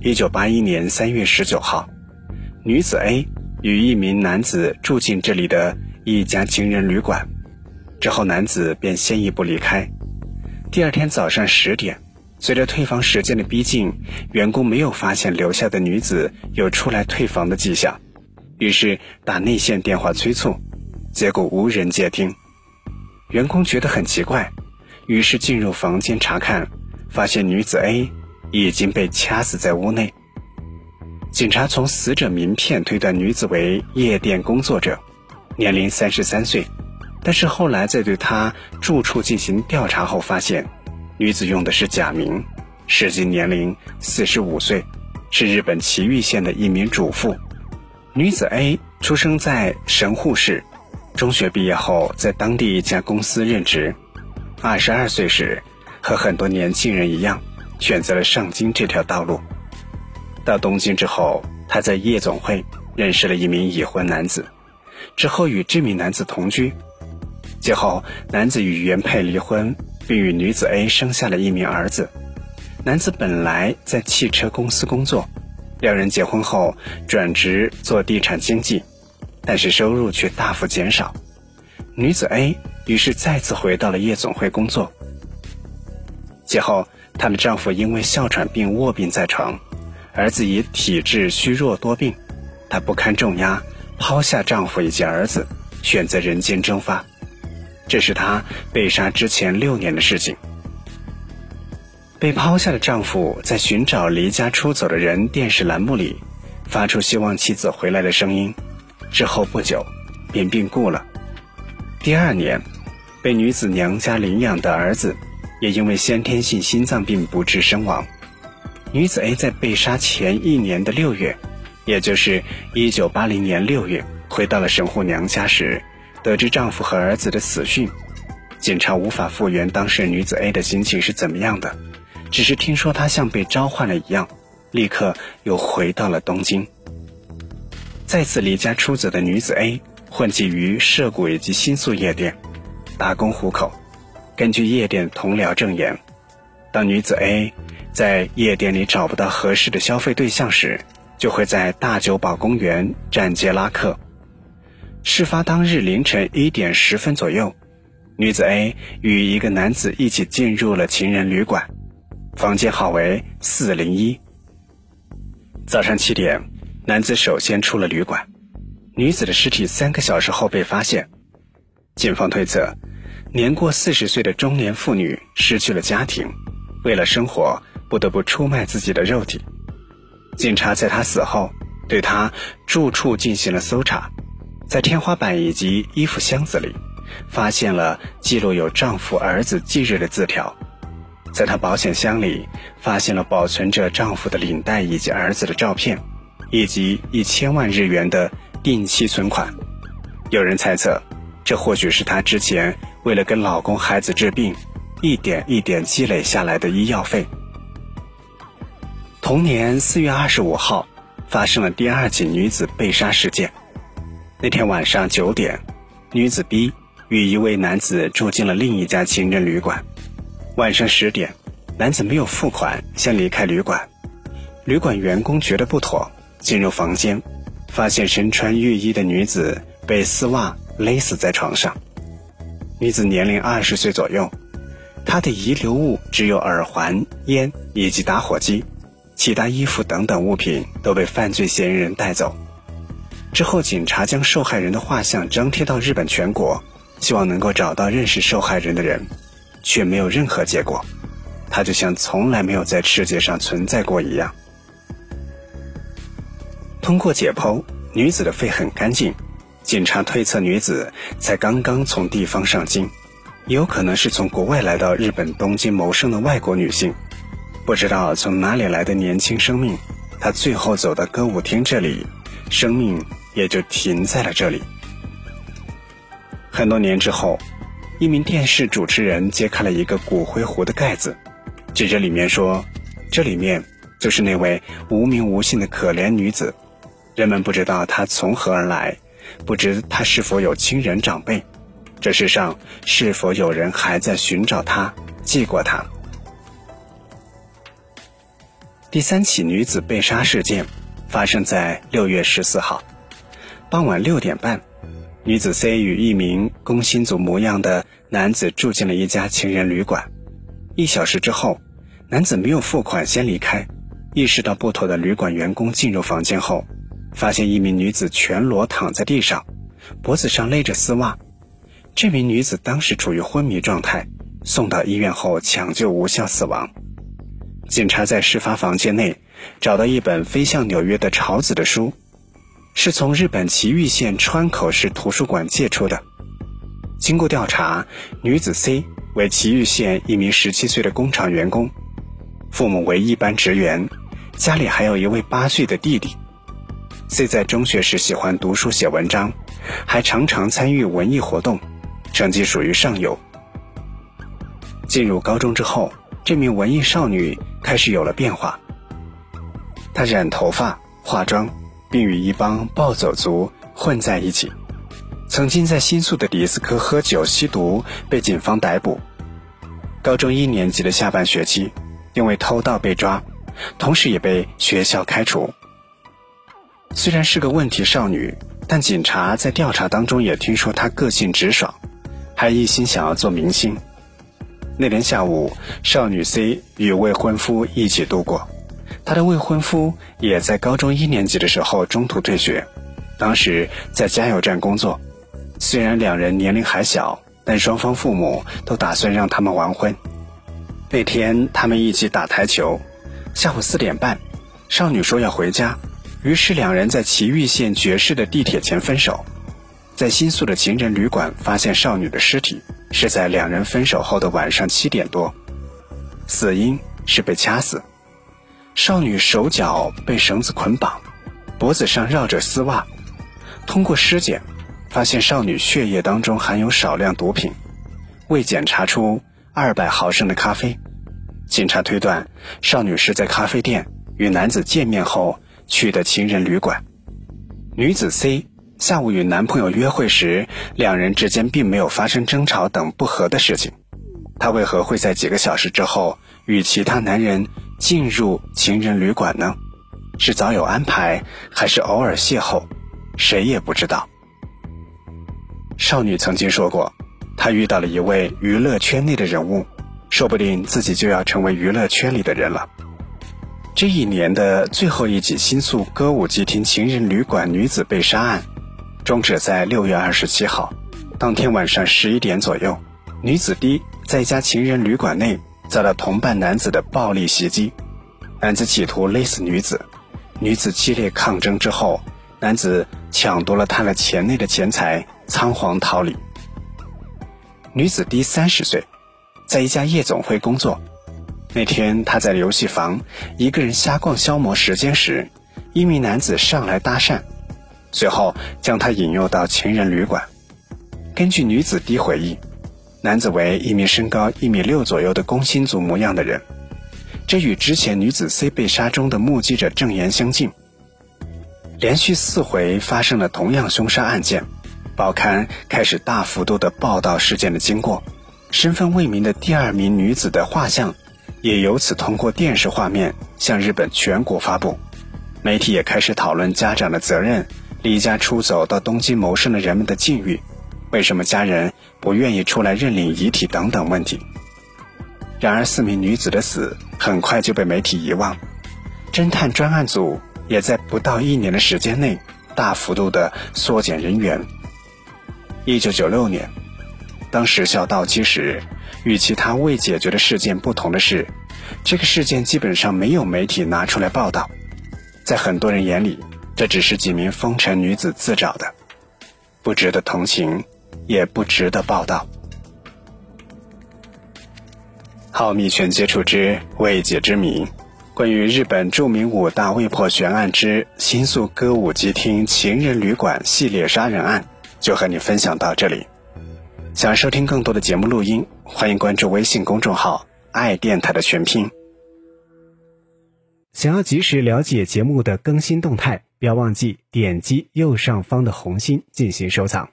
一九八一年三月十九号，女子 A 与一名男子住进这里的一家情人旅馆，之后男子便先一步离开。第二天早上十点，随着退房时间的逼近，员工没有发现留下的女子有出来退房的迹象，于是打内线电话催促，结果无人接听。员工觉得很奇怪，于是进入房间查看，发现女子 A 已经被掐死在屋内。警察从死者名片推断女子为夜店工作者，年龄三十三岁。但是后来在对她住处进行调查后，发现女子用的是假名，实际年龄四十五岁，是日本崎玉县的一名主妇。女子 A 出生在神户市。中学毕业后，在当地一家公司任职。二十二岁时，和很多年轻人一样，选择了上京这条道路。到东京之后，他在夜总会认识了一名已婚男子，之后与这名男子同居。最后，男子与原配离婚，并与女子 A 生下了一名儿子。男子本来在汽车公司工作，两人结婚后转职做地产经纪。但是收入却大幅减少，女子 A 于是再次回到了夜总会工作。其后，她的丈夫因为哮喘病卧病在床，儿子也体质虚弱多病，她不堪重压，抛下丈夫以及儿子，选择人间蒸发。这是她被杀之前六年的事情。被抛下的丈夫在寻找离家出走的人电视栏目里，发出希望妻子回来的声音。之后不久，便病故了。第二年，被女子娘家领养的儿子，也因为先天性心脏病不治身亡。女子 A 在被杀前一年的六月，也就是一九八零年六月，回到了神户娘家时，得知丈夫和儿子的死讯。警察无法复原当时女子 A 的心情是怎么样的，只是听说她像被召唤了一样，立刻又回到了东京。再次离家出走的女子 A 混迹于涉谷以及新宿夜店，打工糊口。根据夜店同僚证言，当女子 A 在夜店里找不到合适的消费对象时，就会在大久保公园站街拉客。事发当日凌晨一点十分左右，女子 A 与一个男子一起进入了情人旅馆，房间号为四零一。早上七点。男子首先出了旅馆，女子的尸体三个小时后被发现。警方推测，年过四十岁的中年妇女失去了家庭，为了生活不得不出卖自己的肉体。警察在她死后对她住处进行了搜查，在天花板以及衣服箱子里，发现了记录有丈夫、儿子忌日的字条。在她保险箱里，发现了保存着丈夫的领带以及儿子的照片。以及一千万日元的定期存款，有人猜测，这或许是她之前为了跟老公、孩子治病，一点一点积累下来的医药费。同年四月二十五号，发生了第二起女子被杀事件。那天晚上九点，女子 B 与一位男子住进了另一家情人旅馆。晚上十点，男子没有付款，先离开旅馆。旅馆员工觉得不妥。进入房间，发现身穿浴衣的女子被丝袜勒死在床上。女子年龄二十岁左右，她的遗留物只有耳环、烟以及打火机，其他衣服等等物品都被犯罪嫌疑人带走。之后，警察将受害人的画像张贴到日本全国，希望能够找到认识受害人的人，却没有任何结果。她就像从来没有在世界上存在过一样。通过解剖，女子的肺很干净，警察推测女子才刚刚从地方上京，也有可能是从国外来到日本东京谋生的外国女性，不知道从哪里来的年轻生命，她最后走到歌舞厅这里，生命也就停在了这里。很多年之后，一名电视主持人揭开了一个骨灰壶的盖子，指着里面说：“这里面就是那位无名无姓的可怜女子。”人们不知道她从何而来，不知他是否有亲人长辈，这世上是否有人还在寻找他、记过他。第三起女子被杀事件发生在六月十四号傍晚六点半，女子 C 与一名工薪族模样的男子住进了一家情人旅馆。一小时之后，男子没有付款先离开，意识到不妥的旅馆员工进入房间后，发现一名女子全裸躺在地上，脖子上勒着丝袜。这名女子当时处于昏迷状态，送到医院后抢救无效死亡。警察在事发房间内找到一本飞向纽约的潮子的书，是从日本崎玉县川口市图书馆借出的。经过调查，女子 C 为崎玉县一名十七岁的工厂员工，父母为一般职员，家里还有一位八岁的弟弟。C 在中学时喜欢读书写文章，还常常参与文艺活动，成绩属于上游。进入高中之后，这名文艺少女。开始有了变化。她染头发、化妆，并与一帮暴走族混在一起。曾经在新宿的迪斯科喝酒吸毒，被警方逮捕。高中一年级的下半学期，因为偷盗被抓，同时也被学校开除。虽然是个问题少女，但警察在调查当中也听说她个性直爽，还一心想要做明星。那天下午，少女 C 与未婚夫一起度过。她的未婚夫也在高中一年级的时候中途退学，当时在加油站工作。虽然两人年龄还小，但双方父母都打算让他们完婚。那天他们一起打台球，下午四点半，少女说要回家，于是两人在崎玉县爵士的地铁前分手。在新宿的情人旅馆发现少女的尸体。是在两人分手后的晚上七点多，死因是被掐死。少女手脚被绳子捆绑，脖子上绕着丝袜。通过尸检，发现少女血液当中含有少量毒品，未检查出二百毫升的咖啡。警察推断，少女是在咖啡店与男子见面后去的情人旅馆。女子 C。下午与男朋友约会时，两人之间并没有发生争吵等不和的事情。她为何会在几个小时之后与其他男人进入情人旅馆呢？是早有安排，还是偶尔邂逅？谁也不知道。少女曾经说过，她遇到了一位娱乐圈内的人物，说不定自己就要成为娱乐圈里的人了。这一年的最后一起新宿歌舞伎町情人旅馆女子被杀案。终止在六月二十七号，当天晚上十一点左右，女子 D 在一家情人旅馆内遭到同伴男子的暴力袭击，男子企图勒死女子，女子激烈抗争之后，男子抢夺了她的钱内的钱财，仓皇逃离。女子 D 三十岁，在一家夜总会工作，那天她在游戏房一个人瞎逛消磨时间时，一名男子上来搭讪。随后将她引诱到情人旅馆。根据女子 D 回忆，男子为一名身高一米六左右的工薪族模样的人，这与之前女子 C 被杀中的目击者证言相近。连续四回发生了同样凶杀案件，报刊开始大幅度的报道事件的经过，身份未明的第二名女子的画像，也由此通过电视画面向日本全国发布，媒体也开始讨论家长的责任。离家出走到东京谋生的人们的境遇，为什么家人不愿意出来认领遗体等等问题。然而，四名女子的死很快就被媒体遗忘，侦探专案组也在不到一年的时间内大幅度的缩减人员。一九九六年，当时效到期时，与其他未解决的事件不同的是，这个事件基本上没有媒体拿出来报道，在很多人眼里。这只是几名风尘女子自找的，不值得同情，也不值得报道。浩密全接触之未解之谜，关于日本著名五大未破悬案之新宿歌舞伎厅情人旅馆系列杀人案，就和你分享到这里。想收听更多的节目录音，欢迎关注微信公众号“爱电台”的全拼。想要及时了解节目的更新动态。不要忘记点击右上方的红心进行收藏。